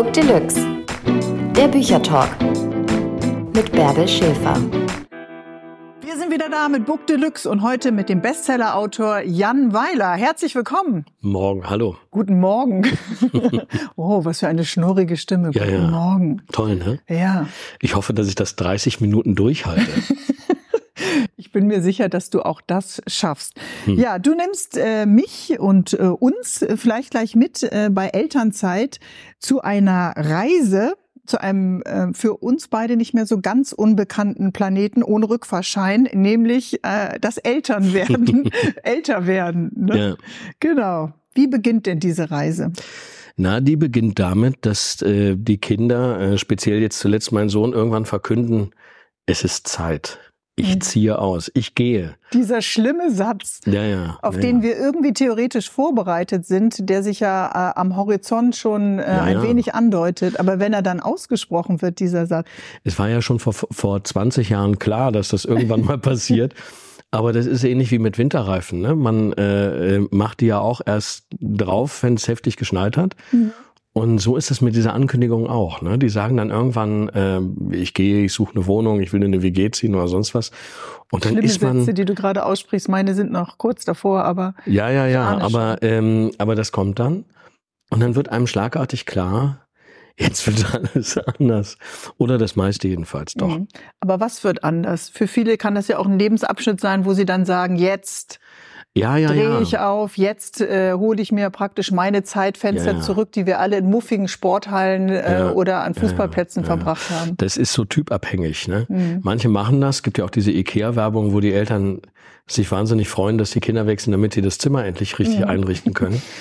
Book Deluxe. Der Büchertalk mit Bärbel Schäfer. Wir sind wieder da mit Book Deluxe und heute mit dem Bestsellerautor Jan Weiler. Herzlich willkommen. Morgen, hallo. Guten Morgen. oh, was für eine schnurrige Stimme. Ja, Guten ja. Morgen. Toll, ne? Ja. Ich hoffe, dass ich das 30 Minuten durchhalte. Ich bin mir sicher, dass du auch das schaffst. Hm. Ja, du nimmst äh, mich und äh, uns vielleicht gleich mit äh, bei Elternzeit zu einer Reise zu einem äh, für uns beide nicht mehr so ganz unbekannten Planeten ohne Rückfahrschein, nämlich äh, das Elternwerden, älter werden. Ne? ja. Genau. Wie beginnt denn diese Reise? Na, die beginnt damit, dass äh, die Kinder, äh, speziell jetzt zuletzt mein Sohn, irgendwann verkünden, es ist Zeit. Ich Mhm. ziehe aus. Ich gehe. Dieser schlimme Satz, Ja, ja. auf ja, den wir irgendwie theoretisch vorbereitet sind, der sich ja äh, am Horizont schon äh, ein wenig andeutet. Aber wenn er dann ausgesprochen wird, dieser Satz, Es war ja schon vor, vor 20 Jahren klar, dass das irgendwann mal passiert. Aber das ist ähnlich wie mit Winterreifen. Ne? Man äh, äh, macht die ja auch erst drauf, wenn es heftig geschneit hat. Mhm. Und so ist es mit dieser Ankündigung auch. Ne? Die sagen dann irgendwann, äh, ich gehe, ich suche eine Wohnung, ich will in eine WG ziehen oder sonst was. Und dann schlimme ist man, Sätze, die du gerade aussprichst, meine sind noch kurz davor, aber ja, ja, ja, aber, ähm, aber das kommt dann. Und dann wird einem schlagartig klar, jetzt wird alles anders. Oder das meiste jedenfalls doch. Mhm. Aber was wird anders? Für viele kann das ja auch ein Lebensabschnitt sein, wo sie dann sagen, jetzt Ja, ja, drehe ja. ich auf, jetzt äh, hole ich mir praktisch meine Zeitfenster Ja, zurück, die wir alle in muffigen Sporthallen äh, oder an Fußballplätzen verbracht haben. Das ist so typabhängig. Ne? Mhm. Manche machen das. Es gibt ja auch diese Ikea-Werbung, wo die Eltern sich wahnsinnig freuen, dass die Kinder wechseln, damit sie das Zimmer endlich richtig Mhm. einrichten können.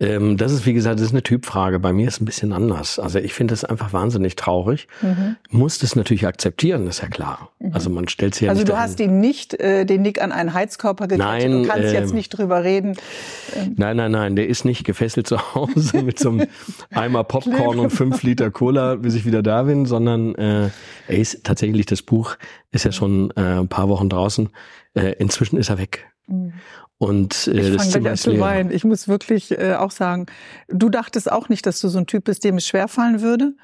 Ähm, das ist, wie gesagt, das ist eine Typfrage. Bei mir ist es ein bisschen anders. Also ich finde das einfach wahnsinnig traurig. Mhm. Muss das natürlich akzeptieren, ist ja klar. Also man stellt sich ja Also du dahin. hast ihm nicht äh, den Nick an einen Heizkörper gekettet und kannst ähm, jetzt nicht drüber reden. Nein, nein, nein, der ist nicht gefesselt zu Hause mit so einem Eimer Popcorn und fünf Liter Cola, bis ich wieder da bin, sondern äh, er ist tatsächlich, das Buch ist ja schon äh, ein paar Wochen draußen. Äh, inzwischen ist er weg. Und äh. Ich das fange Zimmer ist zu leer. weinen. Ich muss wirklich äh, auch sagen, du dachtest auch nicht, dass du so ein Typ bist, dem es schwerfallen würde.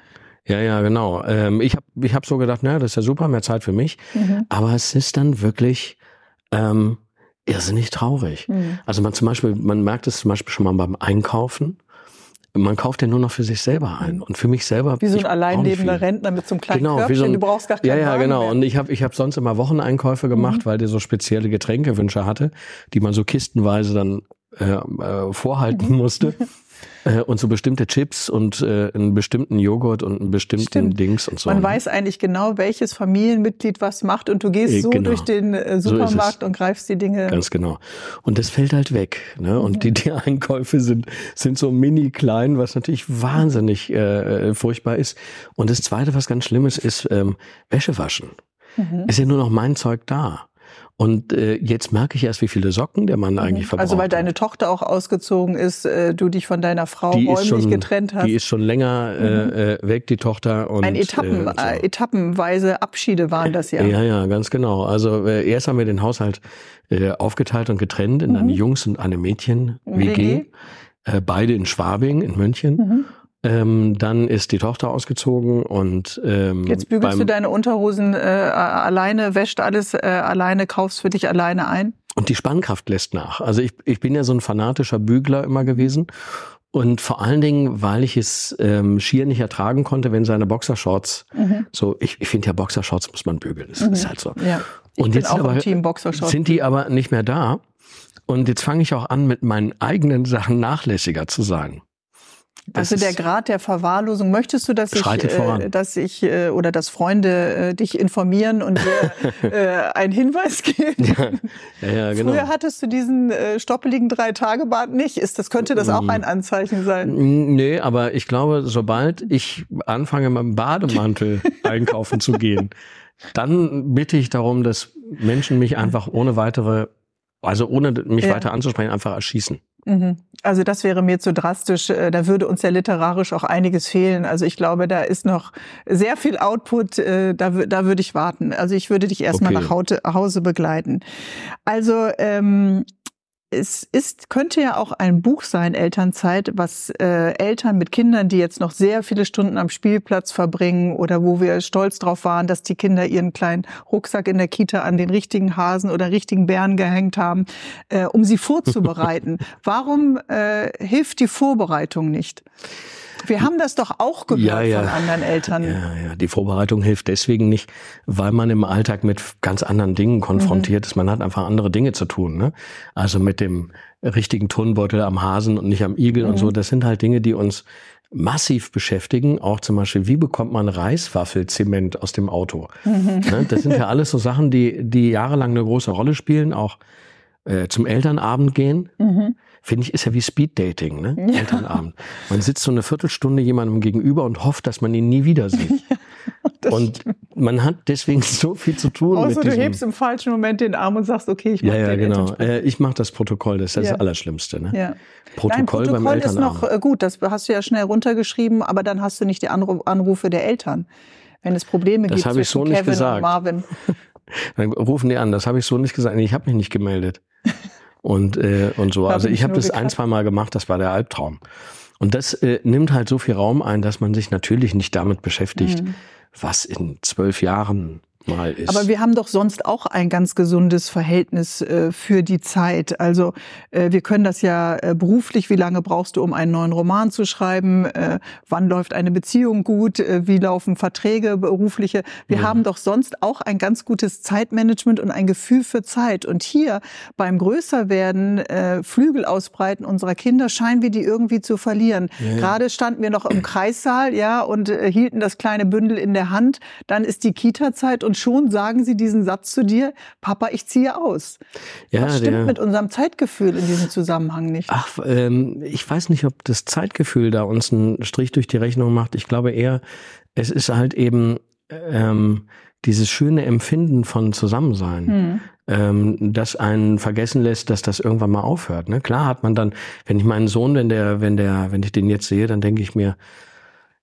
Ja, ja, genau. Ähm, ich habe ich hab so gedacht, na, das ist ja super, mehr Zeit für mich. Mhm. Aber es ist dann wirklich ähm, irrsinnig traurig. Mhm. Also man zum Beispiel, man merkt es zum Beispiel schon mal beim Einkaufen. Man kauft ja nur noch für sich selber ein. Und für mich selber. Wie so ein brauch allein nicht lebender viel. Rentner mit so einem kleinen Genau, Körbchen. so ein- du brauchst gar keinen Ja, ja, Wagen genau. mehr. Und ich habe ich hab sonst immer Wocheneinkäufe gemacht, Mhm. weil der so spezielle Getränkewünsche hatte, die man so kistenweise dann äh, äh, vorhalten Mhm. musste. Äh, und so bestimmte Chips und äh, einen bestimmten Joghurt und einen bestimmten Stimmt. Dings und so. Man weiß eigentlich genau, welches Familienmitglied was macht und du gehst Äh, so genau. durch den äh, So. Supermarkt und greifst die Dinge. Ganz genau. Und das fällt halt weg. Ne? Und die, die Einkäufe sind, sind so mini klein, was natürlich wahnsinnig äh, äh, furchtbar ist. Und das Zweite, was ganz schlimm ist, ist ähm, Wäsche waschen. Mhm. Ist ja nur noch mein Zeug da. Und äh, jetzt merke ich erst, wie viele Socken der Mann eigentlich verbraucht. Also weil deine Tochter auch ausgezogen ist, äh, du dich von deiner Frau die räumlich schon, getrennt hast. Mhm. Die ist schon länger äh, äh, weg, die Tochter. Und, Ein Etappen, äh, so. äh, etappenweise Abschiede waren das ja. Ja, ja, ganz genau. Also äh, erst haben wir den Haushalt äh, aufgeteilt und getrennt in eine Jungs- und eine Mädchen-WG. WG. Beide in Schwabing, in München. Mhm. Ähm, dann ist die Tochter ausgezogen und ähm, Jetzt bügelst du deine Unterhosen äh, alleine, wäscht alles äh, alleine, kaufst für dich alleine ein. und die Spannkraft lässt nach. Also ich, ich bin ja so ein fanatischer Bügler immer gewesen. Und vor allen Dingen, weil ich es ähm, schier nicht ertragen konnte, wenn seine Boxershorts so, ich, ich finde ja Boxershorts muss man bügeln. Das ist halt so. Ja. Ich Und jetzt auch aber im Team Boxershorts. sind die aber nicht mehr da. Und jetzt fange ich auch an, mit meinen eigenen Sachen nachlässiger zu sein. Das Also der Grad der Verwahrlosung, möchtest du, dass ich, äh, dass ich äh, oder dass Freunde äh, dich informieren und dir äh, einen Hinweis geben? ja, ja, genau. Früher hattest du diesen äh, stoppeligen Drei-Tage-Bart nicht. Ist das, könnte das auch Mhm. ein Anzeichen sein? Mm, Nee, aber ich glaube, sobald ich anfange, mit dem Bademantel einkaufen zu gehen, dann bitte ich darum, dass Menschen mich einfach ohne weitere, also ohne mich weiter anzusprechen, einfach erschießen. Mhm. Also das wäre mir zu drastisch. Äh, Da würde uns ja literarisch auch einiges fehlen. Also ich glaube, da ist noch sehr viel Output. äh, Da, da würde ich warten. Also ich würde dich erstmal Okay. nach Hause begleiten. Also ähm, es ist, könnte ja auch ein Buch sein, Elternzeit, was äh, Eltern mit Kindern, die jetzt noch sehr viele Stunden am Spielplatz verbringen oder wo wir stolz drauf waren, dass die Kinder ihren kleinen Rucksack in der Kita an den richtigen Hasen oder richtigen Bären gehängt haben, äh, um sie vorzubereiten. Warum äh, hilft die Vorbereitung nicht? Wir haben das doch auch gehört ja, ja. von anderen Eltern. Ja, ja, die Vorbereitung hilft deswegen nicht, weil man im Alltag mit ganz anderen Dingen konfrontiert mhm. ist. Man hat einfach andere Dinge zu tun. Ne? Also mit dem richtigen Turnbeutel am Hasen und nicht am Igel mhm. und so. Das sind halt Dinge, die uns massiv beschäftigen. Auch zum Beispiel, wie bekommt man Reiswaffelzement aus dem Auto? Mhm. Ne? Das sind ja alles so Sachen, die, die jahrelang eine große Rolle spielen. Auch äh, zum Elternabend gehen. Mhm finde ich, ist ja wie Speeddating, ne? Ja. Elternabend. Man sitzt so eine Viertelstunde jemandem gegenüber und hofft, dass man ihn nie wieder sieht. Ja, und stimmt. man hat deswegen so viel zu tun. Außer du hebst im falschen Moment den Arm und sagst, okay, ich mach ja, ja, den genau. Äh, ich mache das Protokoll, das ist das Allerschlimmste. Ne? Ja. Protokoll, Nein, Protokoll beim Elternabend. ist noch äh, gut, das hast du ja schnell runtergeschrieben, aber dann hast du nicht die Anrufe der Eltern. Wenn es Probleme das gibt zwischen ich so Kevin gesagt. und Marvin. Dann rufen die an, das habe ich so nicht gesagt. Ich habe mich nicht gemeldet und, äh, und so. Also ich habe das ein, zwei Mal gemacht, das war der Albtraum. Und das äh, nimmt halt so viel Raum ein, dass man sich natürlich nicht damit beschäftigt, mhm. was in zwölf Jahren mal ist. Aber wir haben doch sonst auch ein ganz gesundes Verhältnis äh, für die Zeit. Also äh, wir können das ja äh, beruflich, wie lange brauchst du, um einen neuen Roman zu schreiben? Äh, wann läuft eine Beziehung gut? Äh, wie laufen Verträge, berufliche? Wir ja. haben doch sonst auch ein ganz gutes Zeitmanagement und ein Gefühl für Zeit. Und hier beim Größerwerden, äh, Flügel ausbreiten unserer Kinder, scheinen wir die irgendwie zu verlieren. Ja. Gerade standen wir noch im Kreissaal, ja, und hielten das kleine Bündel in der Hand. Dann ist die Kita-Zeit und schon sagen sie diesen Satz zu dir, Papa, ich ziehe aus. Ja, Was stimmt der, mit unserem Zeitgefühl in diesem Zusammenhang nicht? Ach, ähm, ich weiß nicht, ob das Zeitgefühl da uns einen Strich durch die Rechnung macht. Ich glaube eher, es ist halt eben ähm, dieses schöne Empfinden von Zusammensein. Hm ähm, das einen vergessen lässt, dass das irgendwann mal aufhört. Ne? Klar hat man dann, wenn ich meinen Sohn, wenn der, wenn der, wenn ich den jetzt sehe, dann denke ich mir,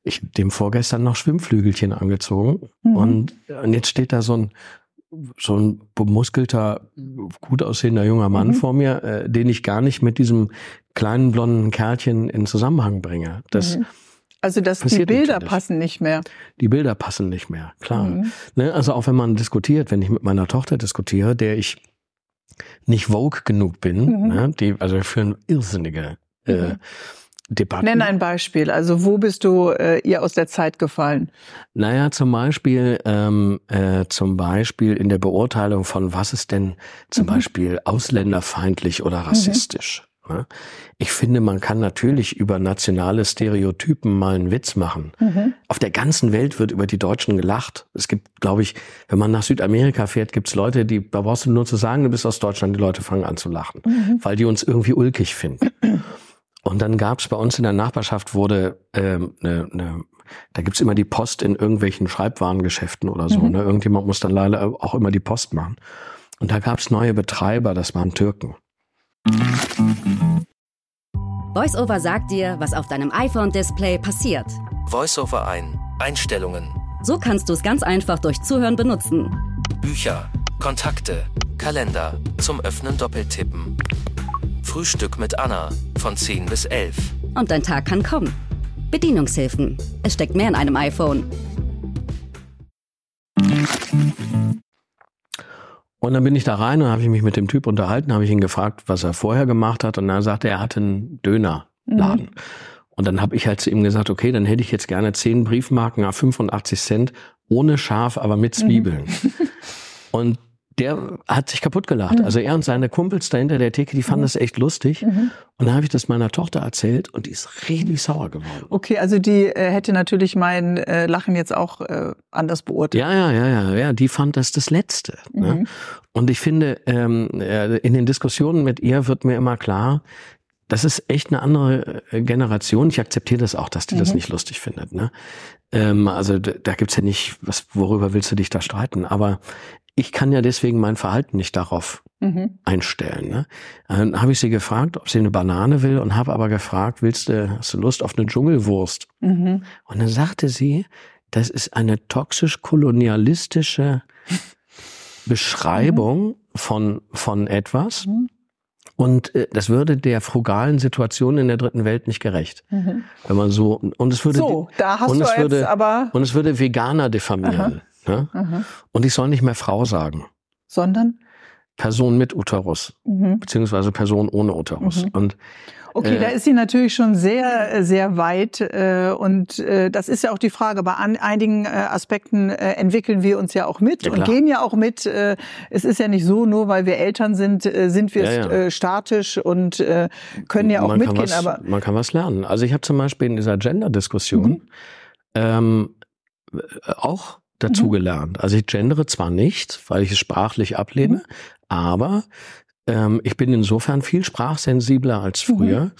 ich dem vorgestern noch Schwimmflügelchen angezogen mhm. und, und jetzt steht da so ein so ein bemuskelter, gut aussehender junger Mann mhm. vor mir, äh, den ich gar nicht mit diesem kleinen blonden Kerlchen in Zusammenhang bringe. Das mhm. Also dass die Bilder nicht passen nicht mehr. Die Bilder passen nicht mehr, klar. Mhm. Ne, also auch wenn man diskutiert, wenn ich mit meiner Tochter diskutiere, der ich nicht vogue genug bin, mhm. ne, die also für ein irrsinnige äh, mhm. Debatten. Nenn ein Beispiel. Also wo bist du äh, ihr aus der Zeit gefallen? Naja, zum Beispiel, ähm, äh, zum Beispiel in der Beurteilung von was ist denn zum mhm. Beispiel ausländerfeindlich oder mhm. rassistisch. Mhm. Ich finde, man kann natürlich über nationale Stereotypen mal einen Witz machen. Mhm. Auf der ganzen Welt wird über die Deutschen gelacht. Es gibt, glaube ich, wenn man nach Südamerika fährt, gibt es Leute, die, da brauchst du nur zu sagen, du bist aus Deutschland, die Leute fangen an zu lachen, mhm. weil die uns irgendwie ulkig finden. Und dann gab es bei uns in der Nachbarschaft wurde ähm, ne, ne, da gibt's immer die Post in irgendwelchen Schreibwarengeschäften oder so. Mhm. Ne? Irgendjemand muss dann leider auch immer die Post machen. Und da gab's neue Betreiber, das waren Türken. VoiceOver sagt dir, was auf deinem iPhone-Display passiert. VoiceOver ein. Einstellungen. So kannst du es ganz einfach durch Zuhören benutzen. Bücher, Kontakte, Kalender, zum Öffnen doppeltippen. Frühstück mit Anna von 10 bis 11. Und dein Tag kann kommen. Bedienungshilfen. Es steckt mehr in einem iPhone. Und dann bin ich da rein und habe ich mich mit dem Typ unterhalten, habe ich ihn gefragt, was er vorher gemacht hat. Und dann sagte er, er hatte einen Dönerladen. Mhm. Und dann habe ich halt zu ihm gesagt, okay, dann hätte ich jetzt gerne zehn Briefmarken auf 85 Cent ohne Schaf, aber mit Zwiebeln. Mhm. und der hat sich kaputt gelacht. Mhm. Also er und seine Kumpels da hinter der Theke, die fanden mhm. das echt lustig. Mhm. Und dann habe ich das meiner Tochter erzählt und die ist richtig sauer geworden. Okay, also die äh, hätte natürlich mein äh, Lachen jetzt auch äh, anders beurteilt. Ja, ja, ja, ja, ja. Die fand das das Letzte. Ne? Mhm. Und ich finde, ähm, äh, in den Diskussionen mit ihr wird mir immer klar, das ist echt eine andere äh, Generation. Ich akzeptiere das auch, dass die mhm. das nicht lustig findet. Ne? Ähm, also da, da gibt's ja nicht, was, worüber willst du dich da streiten? Aber ich kann ja deswegen mein Verhalten nicht darauf mhm. einstellen. Ne? Dann habe ich sie gefragt, ob sie eine Banane will und habe aber gefragt, willst du, hast du Lust auf eine Dschungelwurst? Mhm. Und dann sagte sie, das ist eine toxisch-kolonialistische Beschreibung mhm. von, von etwas. Mhm. Und äh, das würde der frugalen Situation in der dritten Welt nicht gerecht. Wenn man so und es würde So, da hast und du es würde, aber- und es würde Veganer diffamieren. Ne? Und ich soll nicht mehr Frau sagen. Sondern? Person mit Uterus, Mhm. beziehungsweise Person ohne Uterus. Und Okay, Äh, da ist sie natürlich schon sehr, sehr weit. Äh, und äh, das ist ja auch die Frage. Bei an, einigen äh, Aspekten äh, entwickeln wir uns ja auch mit Ja, und gehen ja auch mit. Äh, es ist ja nicht so, nur weil wir Eltern sind, sind wir Ja, ja. statisch und können ja auch man mitgehen. Was, aber man kann was lernen. Also ich habe zum Beispiel in dieser Gender-Diskussion Mhm. ähm, äh, auch dazu Mhm. Also ich gendere zwar nicht, weil ich es sprachlich ablehne, Mhm. aber ähm, ich bin insofern viel sprachsensibler als früher,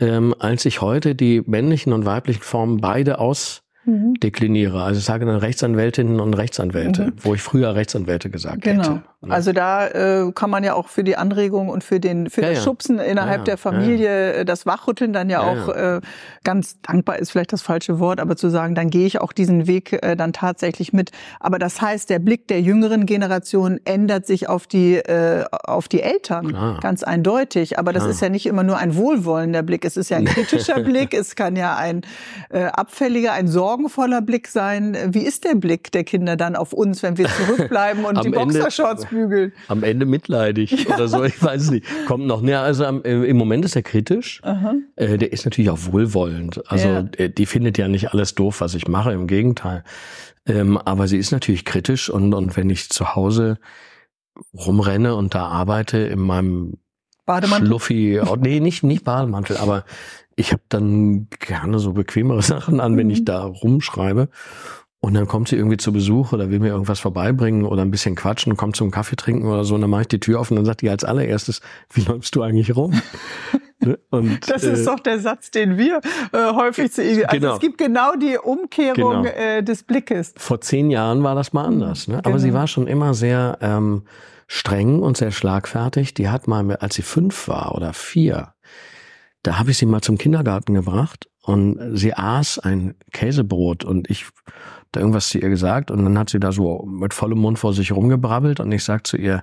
ähm, als ich heute die männlichen und weiblichen Formen beide ausdekliniere. Also ich sage dann Rechtsanwältinnen und Rechtsanwälte, wo ich früher Rechtsanwälte gesagt Mhm. Genau. hätte. Also da äh, kann man ja auch für die Anregung und für den für Ja, das. Schubsen innerhalb der. Familie, äh, das Wachrütteln dann ja, auch Äh, ganz dankbar ist vielleicht das falsche Wort, aber zu sagen, dann gehe ich auch diesen Weg äh, dann tatsächlich mit. Aber das heißt, der Blick der jüngeren Generation ändert sich auf die äh, auf die Eltern Klar. ganz eindeutig. Aber das Klar. ist ja nicht immer nur ein wohlwollender Blick. Es ist ja ein kritischer Blick. Es kann ja ein äh, abfälliger, ein sorgenvoller Blick sein. Wie ist der Blick der Kinder dann auf uns, wenn wir zurückbleiben und Am die Ende- Boxershorts bügeln? am Ende mitleidig oder so, ich weiß es nicht. Kommt noch näher. Also am, äh, im Moment ist er kritisch. Äh, der ist natürlich auch wohlwollend. Also Ja. äh, die findet ja nicht alles doof, was ich mache, im Gegenteil. Ähm, aber sie ist natürlich kritisch und, und wenn ich zu Hause rumrenne und da arbeite in meinem Bademantel? Schluffi, oh, nee, nicht, nicht Bademantel, aber ich habe dann gerne so bequemere Sachen an, wenn Mhm. ich da rumschreibe. Und dann kommt sie irgendwie zu Besuch oder will mir irgendwas vorbeibringen oder ein bisschen quatschen, kommt zum Kaffee trinken oder so. Und dann mache ich die Tür auf und dann sagt die als allererstes, wie läufst du eigentlich rum? Ne? und, Das ist äh, doch der Satz, den wir äh, häufig zu Also Genau. es gibt genau die Umkehrung Genau. äh, des Blickes. Vor zehn Jahren war das mal anders. Ne? Aber sie Genau. war schon immer sehr ähm, streng und sehr schlagfertig. Die hat mal, als sie fünf war oder vier, da habe ich sie mal zum Kindergarten gebracht und sie aß ein Käsebrot und ich da irgendwas zu ihr gesagt und dann hat sie da so mit vollem Mund vor sich rumgebrabbelt und ich sag zu ihr,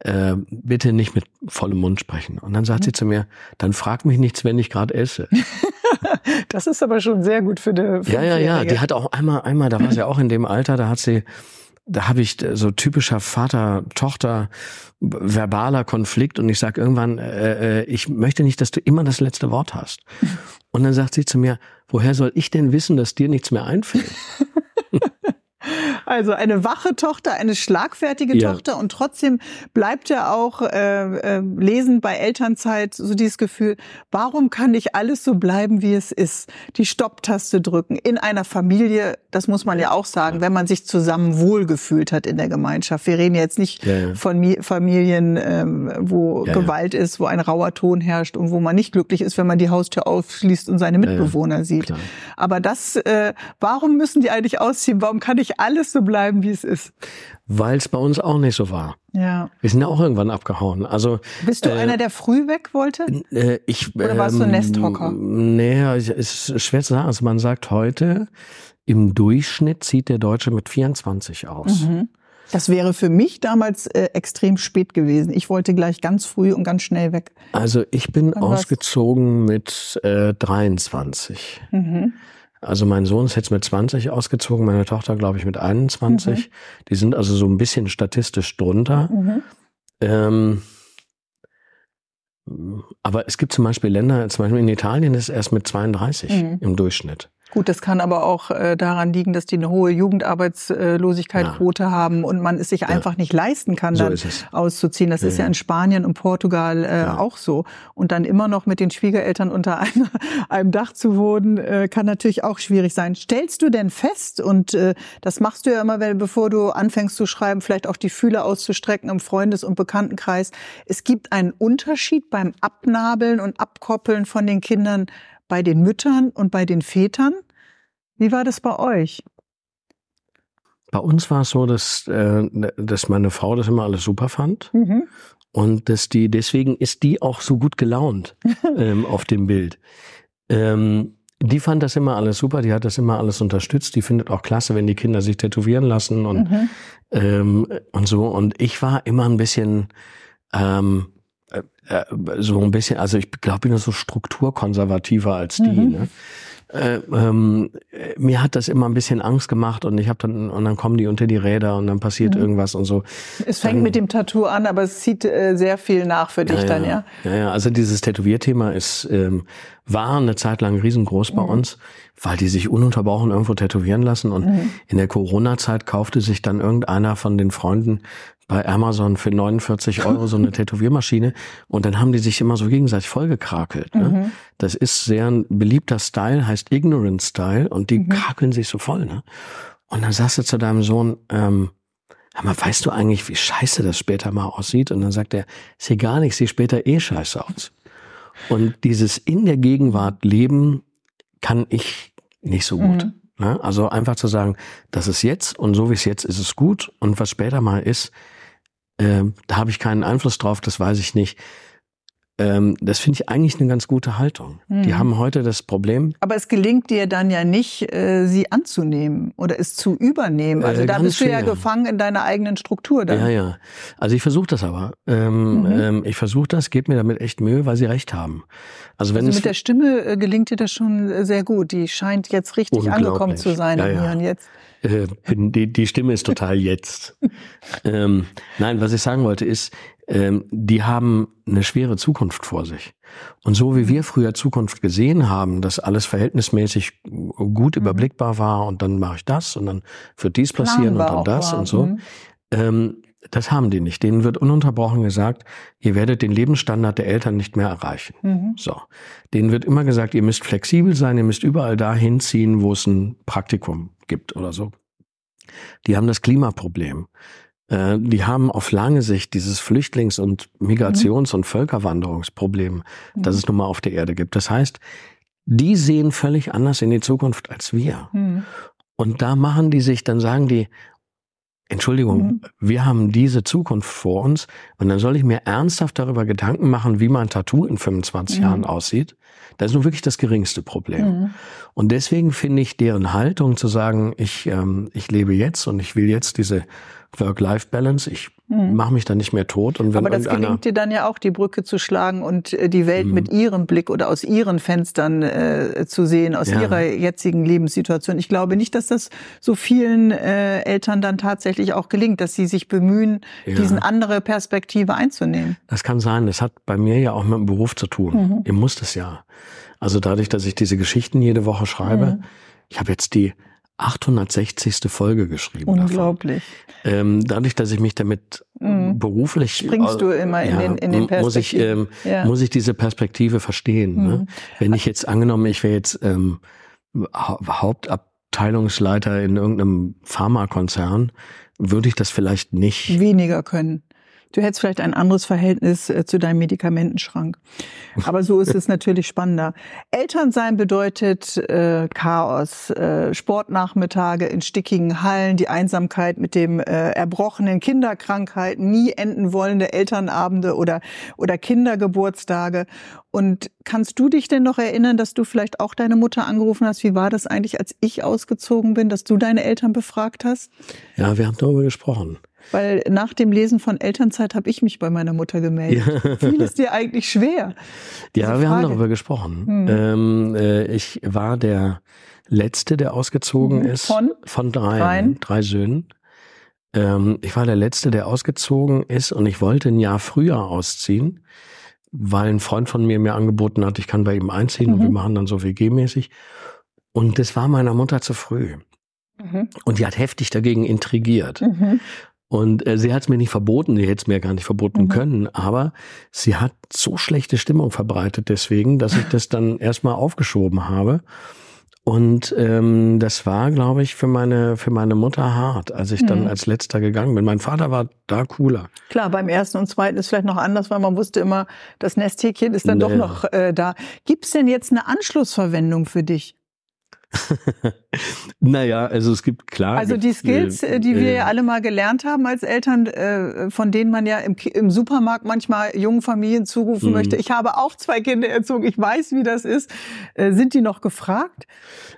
äh, bitte nicht mit vollem Mund sprechen. Und dann sagt sie zu mir, dann frag mich nichts, wenn ich gerade esse. Das ist aber schon sehr gut für eine Ja, ja, ja. Fünfjährige. Die hat auch einmal, einmal, da war sie auch in dem Alter, da hat sie, da habe ich so typischer Vater-Tochter verbaler Konflikt und ich sag irgendwann, äh, äh, ich möchte nicht, dass du immer das letzte Wort hast. Und dann sagt sie zu mir, woher soll ich denn wissen, dass dir nichts mehr einfällt? Also eine wache Tochter, eine schlagfertige Ja. Tochter und trotzdem bleibt ja auch äh, äh, lesend bei Elternzeit so dieses Gefühl, warum kann nicht alles so bleiben, wie es ist? Die Stopptaste drücken in einer Familie, das muss man ja auch sagen, wenn man sich zusammen wohlgefühlt hat in der Gemeinschaft. Wir reden jetzt nicht Ja, ja. von Mi Familien, ähm, wo Ja, ja. Gewalt ist, wo ein rauer Ton herrscht und wo man nicht glücklich ist, wenn man die Haustür aufschließt und seine ja. Mitbewohner sieht. Klar. Aber das, äh, warum müssen die eigentlich ausziehen? Warum kann nicht alles so bleiben, wie es ist? Weil es bei uns auch nicht so war. Ja. Wir sind ja auch irgendwann abgehauen. Also Bist du Äh, einer, der früh weg wollte? Äh, ich, Oder warst du ähm, Nesthocker? Nee, es ist schwer zu sagen. Also man sagt heute, im Durchschnitt sieht der Deutsche mit 24 aus. Mhm. Das wäre für mich damals äh, extrem spät gewesen. Ich wollte gleich ganz früh und ganz schnell weg. Also ich bin war's? ausgezogen mit äh, 23. Mhm. Also mein Sohn ist jetzt mit 20 ausgezogen, meine Tochter glaube ich mit 21. Die sind also so ein bisschen statistisch drunter. Mhm. Ähm, aber es gibt zum Beispiel Länder, zum Beispiel in Italien ist es erst mit 32 Mhm. im Durchschnitt. Gut, das kann aber auch äh, daran liegen, dass die eine hohe Jugendarbeitslosigkeitsquote haben und man es sich einfach nicht leisten kann, So dann auszuziehen. Das ist ja in Spanien und Portugal äh, Ja. auch so. Und dann immer noch mit den Schwiegereltern unter einer, einem Dach zu wohnen, äh, kann natürlich auch schwierig sein. Stellst du denn fest, und äh, das machst du ja immer, wenn, bevor du anfängst zu schreiben, vielleicht auch die Fühler auszustrecken im Freundes- und Bekanntenkreis, es gibt einen Unterschied beim Abnabeln und Abkoppeln von den Kindern bei den Müttern und bei den Vätern. Wie war das bei euch? Bei uns war es so, dass, äh, dass meine Frau das immer alles super fand. Mhm. Und dass die, deswegen ist die auch so gut gelaunt ähm, auf dem Bild. Ähm, die fand das immer alles super, die hat das immer alles unterstützt. Die findet auch klasse, wenn die Kinder sich tätowieren lassen und, Mhm. ähm, und so. Und ich war immer ein bisschen, ähm, äh, äh, so ein bisschen, also ich glaube, ich bin so strukturkonservativer als die. Mhm. Ne? Äh, ähm, mir hat das immer ein bisschen Angst gemacht und ich habe dann und dann kommen die unter die Räder und dann passiert mhm. irgendwas und so. Es fängt dann, mit dem Tattoo an, aber es zieht äh, sehr viel nach für dich ja, dann, ja. Ja, ja. Also dieses Tätowierthema ist ähm, war eine Zeit lang riesengroß bei mhm. uns, weil die sich ununterbrochen irgendwo tätowieren lassen und mhm. in der Corona-Zeit kaufte sich dann irgendeiner von den Freunden bei Amazon für 49 Euro so eine Tätowiermaschine und dann haben die sich immer so gegenseitig vollgekrakelt. Ne? Mhm. Das ist sehr ein beliebter Style, heißt Ignorant Style und die mhm. krakeln sich so voll. Ne? Und dann sagst du zu deinem Sohn, ähm, aber weißt du eigentlich, wie scheiße das später mal aussieht? Und dann sagt er, ist hier gar nicht, sieht später eh scheiße aus. Und dieses in der Gegenwart leben kann ich nicht so gut. Mhm. Ne? Also einfach zu sagen, das ist jetzt und so wie es jetzt ist es gut und was später mal ist, ähm, da habe ich keinen Einfluss drauf, das weiß ich nicht. Ähm, das finde ich eigentlich eine ganz gute Haltung. Mhm. Die haben heute das Problem. Aber es gelingt dir dann ja nicht, äh, sie anzunehmen oder es zu übernehmen. Also äh, da bist du ja gefangen in deiner eigenen Struktur dann. Ja, ja. Also ich versuche das aber. Ähm, mhm. ähm, ich versuche das, gebe mir damit echt Mühe, weil sie recht haben. Also, wenn also mit der Stimme äh, gelingt dir das schon äh, sehr gut. Die scheint jetzt richtig angekommen zu sein ja, ja. und jetzt. Äh, die, die Stimme ist total jetzt. ähm, nein, was ich sagen wollte ist, ähm, die haben eine schwere Zukunft vor sich. Und so wie wir früher Zukunft gesehen haben, dass alles verhältnismäßig gut mhm. überblickbar war und dann mache ich das und dann wird dies passieren Planbar und dann das und so. Mhm. Ähm, das haben die nicht. Denen wird ununterbrochen gesagt, ihr werdet den Lebensstandard der Eltern nicht mehr erreichen. Mhm. So. Denen wird immer gesagt, ihr müsst flexibel sein, ihr müsst überall dahin ziehen, wo es ein Praktikum gibt oder so. Die haben das Klimaproblem. Äh, die haben auf lange Sicht dieses Flüchtlings- und Migrations- mhm. und Völkerwanderungsproblem, mhm. das es nun mal auf der Erde gibt. Das heißt, die sehen völlig anders in die Zukunft als wir. Mhm. Und da machen die sich, dann sagen die, Entschuldigung, mhm. wir haben diese Zukunft vor uns und dann soll ich mir ernsthaft darüber Gedanken machen, wie mein Tattoo in 25 mhm. Jahren aussieht. Das ist nur wirklich das geringste Problem. Mhm. Und deswegen finde ich deren Haltung zu sagen, ich, ähm, ich lebe jetzt und ich will jetzt diese Work-Life-Balance. Ich mhm. mache mich da nicht mehr tot. Und wenn Aber das gelingt dir dann ja auch, die Brücke zu schlagen und äh, die Welt mhm. mit ihrem Blick oder aus ihren Fenstern äh, zu sehen, aus ja. ihrer jetzigen Lebenssituation. Ich glaube nicht, dass das so vielen äh, Eltern dann tatsächlich auch gelingt, dass sie sich bemühen, ja. diesen andere Perspektive einzunehmen. Das kann sein. Das hat bei mir ja auch mit dem Beruf zu tun. Mhm. Ihr müsst es ja. Also dadurch, dass ich diese Geschichten jede Woche schreibe, mhm. ich habe jetzt die 860. Folge geschrieben. Unglaublich. Ähm, dadurch, dass ich mich damit mhm. beruflich springst du immer in ja, den in den muss ich ähm, ja. muss ich diese Perspektive verstehen. Mhm. Ne? Wenn ich jetzt angenommen, ich wäre jetzt ähm, Hauptabteilungsleiter in irgendeinem Pharmakonzern, würde ich das vielleicht nicht weniger können. Du hättest vielleicht ein anderes Verhältnis äh, zu deinem Medikamentenschrank. Aber so ist es natürlich spannender. Elternsein bedeutet äh, Chaos, äh, Sportnachmittage in stickigen Hallen, die Einsamkeit mit dem äh, erbrochenen Kinderkrankheiten, nie enden wollende Elternabende oder, oder Kindergeburtstage. Und kannst du dich denn noch erinnern, dass du vielleicht auch deine Mutter angerufen hast? Wie war das eigentlich, als ich ausgezogen bin, dass du deine Eltern befragt hast? Ja, wir haben darüber gesprochen. Weil nach dem Lesen von Elternzeit habe ich mich bei meiner Mutter gemeldet. Ja. Fiel es dir eigentlich schwer? Ja, wir haben darüber gesprochen. Hm. Ähm, äh, ich war der Letzte, der ausgezogen hm. ist. Von? Von dreien, drei Söhnen. Ähm, ich war der Letzte, der ausgezogen ist und ich wollte ein Jahr früher ausziehen, weil ein Freund von mir mir angeboten hat, ich kann bei ihm einziehen mhm. und wir machen dann so WG-mäßig. Und das war meiner Mutter zu früh. Mhm. Und die hat heftig dagegen intrigiert. Mhm. Und äh, sie hat es mir nicht verboten, sie hätte es mir gar nicht verboten mhm. können, aber sie hat so schlechte Stimmung verbreitet deswegen, dass ich das dann erstmal aufgeschoben habe. Und ähm, das war, glaube ich, für meine für meine Mutter hart, als ich dann mhm. als letzter gegangen bin. Mein Vater war da cooler. Klar, beim ersten und zweiten ist vielleicht noch anders, weil man wusste immer, das Nesthäkchen ist dann naja. doch noch äh, da. Gibt's denn jetzt eine Anschlussverwendung für dich? naja, also es gibt klar. Also die Skills, äh, die wir äh, ja alle mal gelernt haben als Eltern, äh, von denen man ja im, im Supermarkt manchmal jungen Familien zurufen mhm. möchte, ich habe auch zwei Kinder erzogen, ich weiß, wie das ist. Äh, sind die noch gefragt?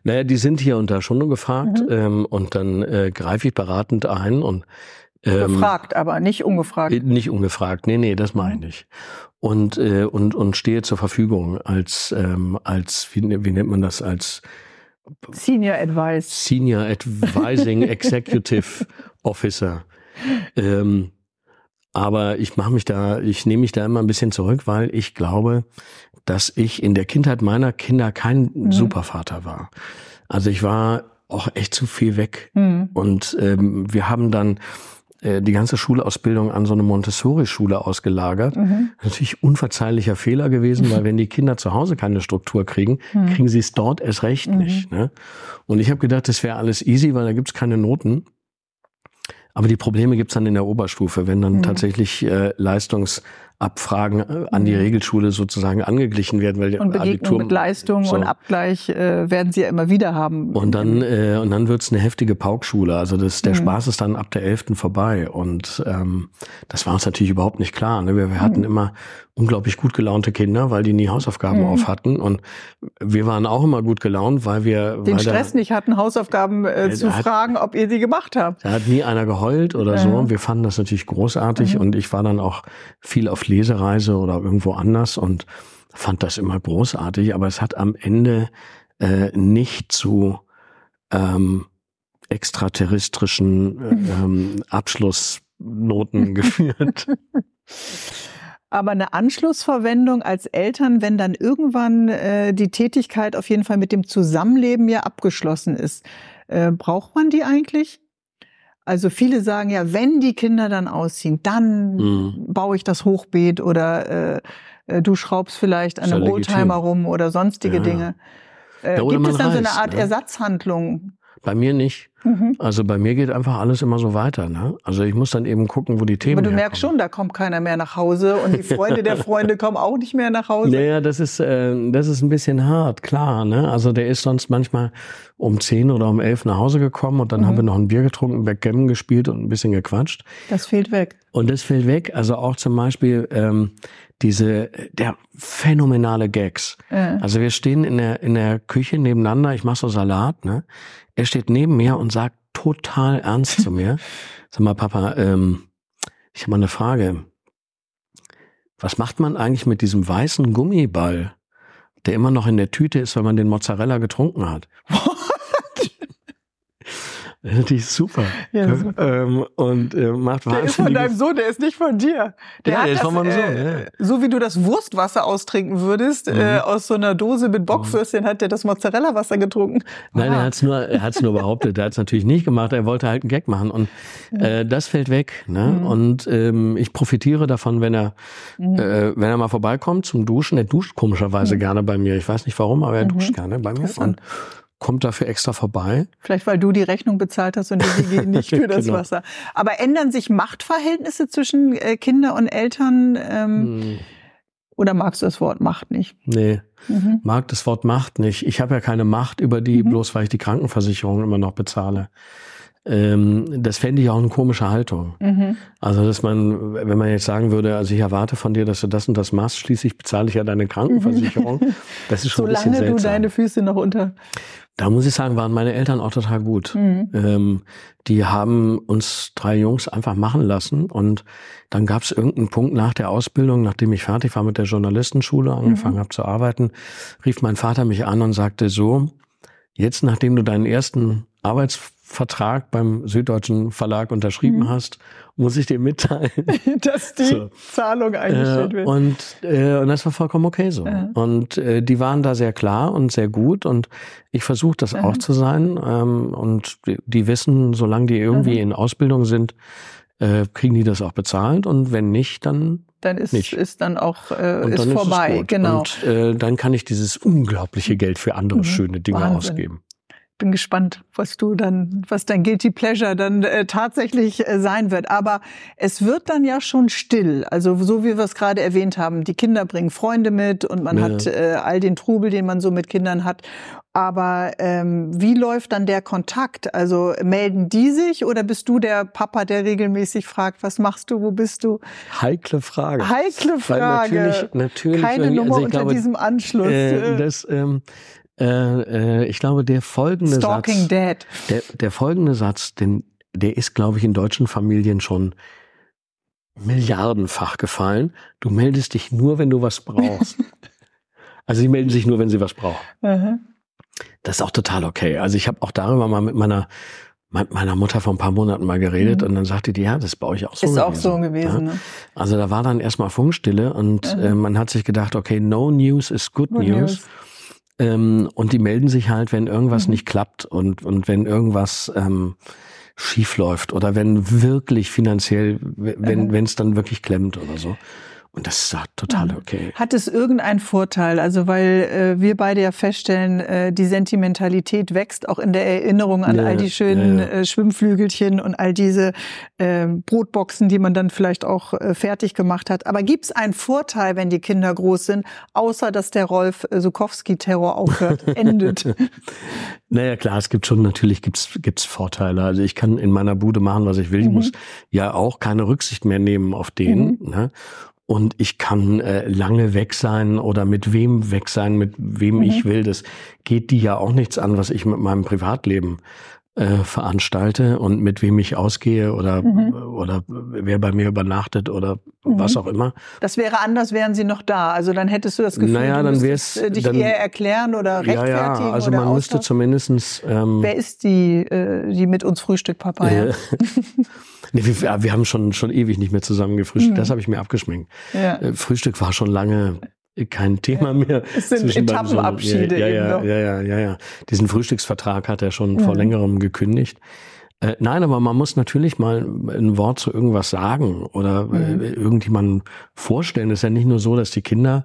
Naja, die sind hier und da schon gefragt mhm. ähm, und dann äh, greife ich beratend ein und Ähm, Gefragt, aber nicht ungefragt. äh, Nicht ungefragt, nee, nee, das meine ich nicht. Und, äh, und, und stehe zur Verfügung als, ähm, als wie, wie nennt man das, als Senior Advice. Senior Advising Executive Officer. Ähm, aber ich mache mich da, ich nehme mich da immer ein bisschen zurück, weil ich glaube, dass ich in der Kindheit meiner Kinder kein Mhm. Supervater war. Also ich war auch echt zu viel weg. Mhm. Und ähm, wir haben dann die ganze Schulausbildung an so eine Montessori-Schule ausgelagert. Mhm. Natürlich unverzeihlicher Fehler gewesen, weil wenn die Kinder zu Hause keine Struktur kriegen, Mhm. kriegen sie es dort erst recht nicht. Ne? Und ich habe gedacht, das wäre alles easy, weil da gibt's keine Noten. Aber die Probleme gibt's dann in der Oberstufe, wenn dann Mhm. tatsächlich äh, Leistungsabfragen äh, an die Mhm. Regelschule sozusagen angeglichen werden, weil Und Begegnung Abitur mit Leistung so. und Abgleich äh, werden sie ja immer wieder haben. Und dann, äh, und dann wird's eine heftige Paukschule. Also das, der Mhm. Spaß ist dann ab der 11. vorbei. Und ähm, das war uns natürlich überhaupt nicht klar. Ne? Wir, wir hatten Mhm. immer unglaublich gut gelaunte Kinder, weil die nie Hausaufgaben Mhm. auf hatten. Und wir waren auch immer gut gelaunt, weil wir den weil Stress nicht hatten, Hausaufgaben äh, zu da hat- fragen, ob ihr die gemacht habt. Da hat nie einer geheult oder so. Mhm. Wir fanden das natürlich großartig. Mhm. Und ich war dann auch viel auf Lesereise oder irgendwo anders und fand das immer großartig. Aber es hat am Ende äh, nicht zu ähm, extraterrestrischen äh, ähm, Abschlussnoten geführt. Aber eine Anschlussverwendung als Eltern, wenn dann irgendwann äh, die Tätigkeit auf jeden Fall mit dem Zusammenleben ja abgeschlossen ist, äh, braucht man die eigentlich? Also viele sagen ja, wenn die Kinder dann ausziehen, dann Mhm. baue ich das Hochbeet oder äh, äh, du schraubst vielleicht an einem. Oldtimer rum oder sonstige Ja. Dinge. Äh, Ja, oder gibt es dann so eine Art ne? Ersatzhandlung? Bei mir nicht. Mhm. Also bei mir geht einfach alles immer so weiter. Ne? Also ich muss dann eben gucken, wo die Themen Aber du merkst herkommen. schon, da kommt keiner mehr nach Hause und die Freunde der Freunde kommen auch nicht mehr nach Hause. Naja, das ist, äh, das ist ein bisschen hart, klar. Ne? Also der ist sonst manchmal um 10 oder um 11 nach Hause gekommen und dann Mhm. haben wir noch ein Bier getrunken, Backgammon gespielt und ein bisschen gequatscht. Das fehlt weg. Und das fällt weg. Also auch zum Beispiel ähm, diese, der phänomenale Gags. Äh. Also wir stehen in der, in der Küche nebeneinander, ich mache so Salat, ne? Er steht neben mir und sagt total ernst zu mir, sag mal, Papa, ähm, ich habe mal eine Frage. Was macht man eigentlich mit diesem weißen Gummiball, der immer noch in der Tüte ist, wenn man den Mozzarella getrunken hat? Das ist super. Ja, super. Ähm, und äh, macht Der ist von deinem Sohn, der ist nicht von dir. Der Ja, hat der ist das, von meinem Sohn, äh, ja. So wie du das Wurstwasser austrinken würdest, Mhm. äh, aus so einer Dose mit Bockfürstchen hat der das Mozzarella-Wasser getrunken. Nein, Ah. er hat's nur, er hat's nur behauptet. Er hat's natürlich nicht gemacht. Er wollte halt einen Gag machen und äh, das fällt weg. Ne? Mhm. Und ähm, ich profitiere davon, wenn er, Mhm. äh, wenn er mal vorbeikommt zum Duschen. Er duscht komischerweise Mhm. gerne bei mir. Ich weiß nicht warum, aber er Mhm. duscht gerne bei mir und kommt dafür extra vorbei. Vielleicht, weil du die Rechnung bezahlt hast und die WG nicht für das Genau. Wasser. Aber ändern sich Machtverhältnisse zwischen äh, Kinder und Eltern? Ähm, Hm, Oder magst du das Wort Macht nicht? nee, Mhm. mag das Wort Macht nicht. Ich habe ja keine Macht über die, Mhm. bloß weil ich die Krankenversicherung immer noch bezahle. Ähm, das fände ich auch eine komische Haltung. Mhm. Also, dass man, wenn man jetzt sagen würde, also ich erwarte von dir, dass du das und das machst, schließlich bezahle ich ja deine Krankenversicherung. Das ist schon ein bisschen Solange du seltsam. deine Füße noch unter. Da muss ich sagen, waren meine Eltern auch total gut. Mhm. Ähm, die haben uns drei Jungs einfach machen lassen und dann gab es irgendeinen Punkt nach der Ausbildung, nachdem ich fertig war mit der Journalistenschule, angefangen Mhm. habe zu arbeiten, rief mein Vater mich an und sagte so, jetzt nachdem du deinen ersten Arbeitsvertrag beim Süddeutschen Verlag unterschrieben Mhm. hast, muss ich dir mitteilen, Dass die So. Zahlung eingestellt äh, wird. und, äh, und das war vollkommen okay so. Ja. Und äh, die waren da sehr klar und sehr gut und ich versuche das Ja. auch zu sein. Ähm, und die, wissen, solange die irgendwie Mhm. in Ausbildung sind, äh, kriegen die das auch bezahlt und wenn nicht, dann dann ist, nicht. ist dann auch äh, und ist vorbei. ist. Genau. Und äh, dann kann ich dieses unglaubliche Geld für andere Mhm. schöne Dinge Wahnsinn. ausgeben. Bin gespannt, was du dann, was dein Guilty Pleasure dann äh, tatsächlich äh, sein wird. Aber es wird dann ja schon still. Also so wie wir es gerade erwähnt haben, die Kinder bringen Freunde mit und man Ja. hat äh, all den Trubel, den man so mit Kindern hat. Aber ähm, wie läuft dann der Kontakt? Also melden die sich oder bist du der Papa, der regelmäßig fragt, was machst du, wo bist du? Heikle Frage. Heikle Weil Frage. natürlich, natürlich, Keine wenn- Nummer also unter glaube, diesem Anschluss. äh, das, ähm, äh, äh, ich glaube, der folgende Stalking Satz, Dad. der, der folgende Satz, den der ist, glaube ich, in deutschen Familien schon milliardenfach gefallen. Du meldest dich nur, wenn du was brauchst. also sie melden sich nur, wenn sie was brauchen. Aha. Das ist auch total okay. Also ich habe auch darüber mal mit meiner meiner Mutter vor ein paar Monaten mal geredet Mhm. und dann sagte die, ja, das bei euch auch so Ist gewesen. auch so gewesen. Ja? Ne? Also da war dann erstmal Funkstille und Mhm. äh, man hat sich gedacht, okay, no news is good, Good news. news. Ähm, und die melden sich halt, wenn irgendwas Mhm. nicht klappt und, und wenn irgendwas ähm, schief läuft oder wenn wirklich finanziell, wenn Mhm. wenn es dann wirklich klemmt oder so. Und das ist total Mhm. okay. Hat es irgendeinen Vorteil? Also weil äh, wir beide ja feststellen, äh, die Sentimentalität wächst auch in der Erinnerung an Ja, all die schönen ja. Äh, Schwimmflügelchen und all diese äh, Brotboxen, die man dann vielleicht auch äh, fertig gemacht hat. Aber gibt es einen Vorteil, wenn die Kinder groß sind, außer dass der Rolf äh, Sukowski-Terror aufhört, endet? Naja, klar, es gibt schon, natürlich gibt's gibt's Vorteile. Also ich kann in meiner Bude machen, was ich will. Ich Mhm. muss ja auch keine Rücksicht mehr nehmen auf den. Ne? Und ich kann äh, lange weg sein oder mit wem weg sein, mit wem Mhm. ich will. Das geht die ja auch nichts an, was ich mit meinem Privatleben äh, veranstalte und mit wem ich ausgehe oder, Mhm. oder wer bei mir übernachtet oder was auch immer. Das wäre anders, wären sie noch da. Also dann hättest du das Gefühl, Naja, du dann wär's- äh, dich dann- eher erklären oder Ja, rechtfertigen ja, also oder man müsste zumindestens ähm, Wer ist die, äh, die mit uns Frühstück, Papaya? Äh, nee, wir, ja, wir haben schon, schon ewig nicht mehr zusammen gefrühstückt. Mhm. Das habe ich mir abgeschminkt. Ja. Äh, Frühstück war schon lange kein Thema mehr. Es sind zwischen beiden Sohn- Etappenabschiede ja, eben ja, noch. ja, ja, ja, ja. Diesen Frühstücksvertrag hat er schon vor Mhm. längerem gekündigt. Äh, nein, aber man muss natürlich mal ein Wort zu irgendwas sagen oder Mhm. äh, irgendjemanden vorstellen. Es ist ja nicht nur so, dass die Kinder,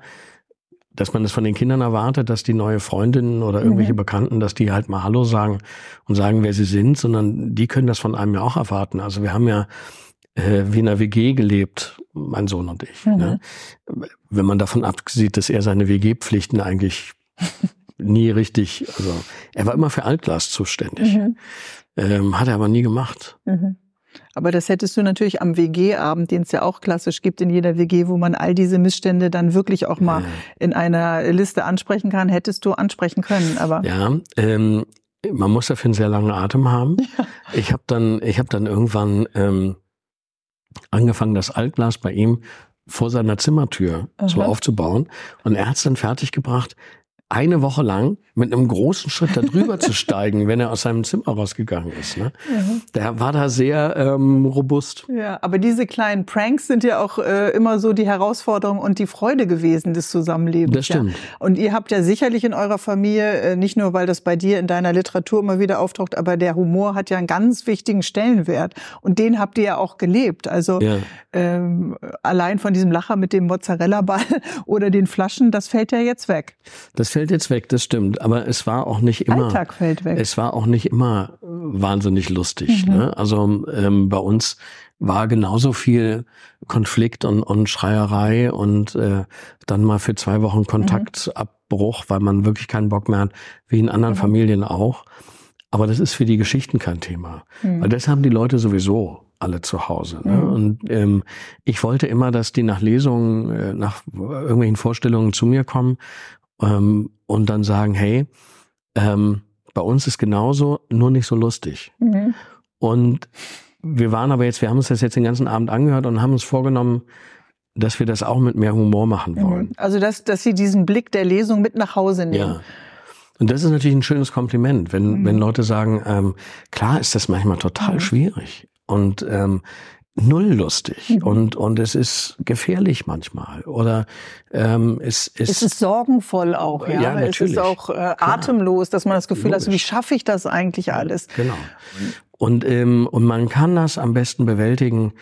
dass man es von den Kindern erwartet, dass die neue Freundinnen oder irgendwelche Mhm. Bekannten, dass die halt mal Hallo sagen und sagen, wer sie sind, sondern die können das von einem ja auch erwarten. Also wir haben ja äh, wie in einer WG gelebt, mein Sohn und ich. Mhm. Ne? Wenn man davon absieht, dass er seine WG-Pflichten eigentlich nie richtig, also er war immer für Altglas zuständig, Mhm. ähm, hat er aber nie gemacht. Mhm. Aber das hättest du natürlich am WG-Abend, den es ja auch klassisch gibt in jeder WG, wo man all diese Missstände dann wirklich auch mal Ja. in einer Liste ansprechen kann, hättest du ansprechen können. Aber Ja, ähm, man muss dafür einen sehr langen Atem haben. Ich habe dann, ich habe dann irgendwann ähm, angefangen, das Altglas bei ihm vor seiner Zimmertür so Aha. aufzubauen. Und er hat es dann fertiggebracht, eine Woche lang mit einem großen Schritt da drüber zu steigen, wenn er aus seinem Zimmer rausgegangen ist. Ne? Der war da sehr ähm, robust. Ja, aber diese kleinen Pranks sind ja auch äh, immer so die Herausforderung und die Freude gewesen des Zusammenlebens. Das stimmt. Ja. Und ihr habt ja sicherlich in eurer Familie, äh, nicht nur weil das bei dir in deiner Literatur immer wieder auftaucht, aber der Humor hat ja einen ganz wichtigen Stellenwert. Und den habt ihr ja auch gelebt. Also Ja. ähm, allein von diesem Lacher mit dem Mozzarella-Ball oder den Flaschen, das fällt ja jetzt weg. Das fällt jetzt weg, das stimmt. Aber es war auch nicht immer. Alltag fällt weg. Es war auch nicht immer wahnsinnig lustig. Ne? Also ähm, bei uns war genauso viel Konflikt und, und Schreierei und äh, dann mal für zwei Wochen Kontaktabbruch, weil man wirklich keinen Bock mehr hat, wie in anderen Familien auch. Aber das ist für die Geschichten kein Thema. Weil das haben die Leute sowieso alle zu Hause. Ne? Und ähm, ich wollte immer, dass die nach Lesungen, äh, nach irgendwelchen Vorstellungen zu mir kommen ähm, und dann sagen, hey, ähm, bei uns ist genauso, nur nicht so lustig. Mhm. Und wir waren aber jetzt, wir haben uns das jetzt den ganzen Abend angehört und haben uns vorgenommen, dass wir das auch mit mehr Humor machen wollen. Also dass, dass sie diesen Blick der Lesung mit nach Hause nehmen. Ja. Und das ist natürlich ein schönes Kompliment, wenn, Mhm. wenn Leute sagen, ähm, klar ist das manchmal total Mhm. schwierig und ähm, null lustig Mhm. und, und es ist gefährlich manchmal oder ähm, es, es, Es ist sorgenvoll auch, ja. Ja, es ist natürlich. auch äh, atemlos, dass man das Gefühl hat, so, wie Logisch. schaffe ich das eigentlich alles? Genau. Und, ähm, und man kann das am besten bewältigen,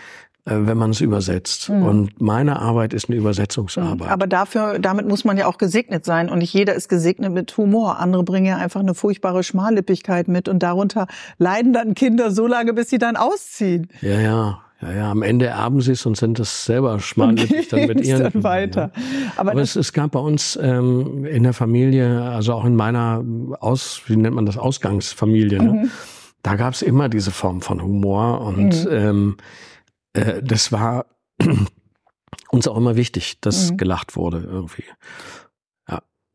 äh, wenn man es übersetzt. Und meine Arbeit ist eine Übersetzungsarbeit. Mhm. Aber dafür, damit muss man ja auch gesegnet sein. Und nicht jeder ist gesegnet mit Humor. Andere bringen ja einfach eine furchtbare Schmallippigkeit mit. Und darunter leiden dann Kinder so lange, bis sie dann ausziehen. ja, ja, ja, ja. Am Ende erben sie es und sind es selber schmallippig dann mit ihren dann weiter. Aber, Aber das, es, es gab bei uns ähm, in der Familie, also auch in meiner Aus, wie nennt man das, Ausgangsfamilie, Mhm. ne? da gab es immer diese Form von Humor und Mhm. ähm, äh, das war uns auch immer wichtig, dass Mhm. gelacht wurde irgendwie.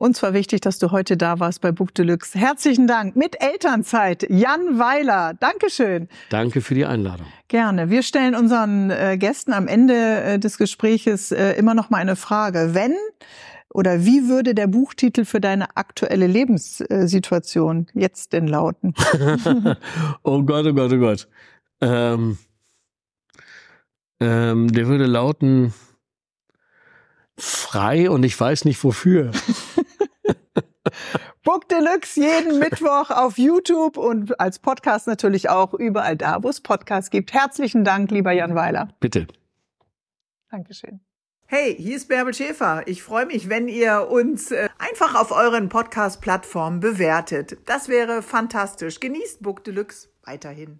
Uns war wichtig, dass du heute da warst bei Book Deluxe. Herzlichen Dank. Mit Elternzeit, Jan Weiler. Dankeschön. Danke für die Einladung. Gerne. Wir stellen unseren äh, Gästen am Ende äh, des Gespräches äh, immer noch mal eine Frage. Wenn oder wie würde der Buchtitel für deine aktuelle Lebenssituation jetzt denn lauten? oh Gott, oh Gott, oh Gott. Ähm, ähm, der würde lauten frei und ich weiß nicht wofür. Book Deluxe jeden Mittwoch auf YouTube und als Podcast natürlich auch überall da, wo es Podcasts gibt. Herzlichen Dank, lieber Jan Weiler. Bitte. Dankeschön. Hey, hier ist Bärbel Schäfer. Ich freue mich, wenn ihr uns äh, einfach auf euren Podcast-Plattformen bewertet. Das wäre fantastisch. Genießt Book Deluxe weiterhin.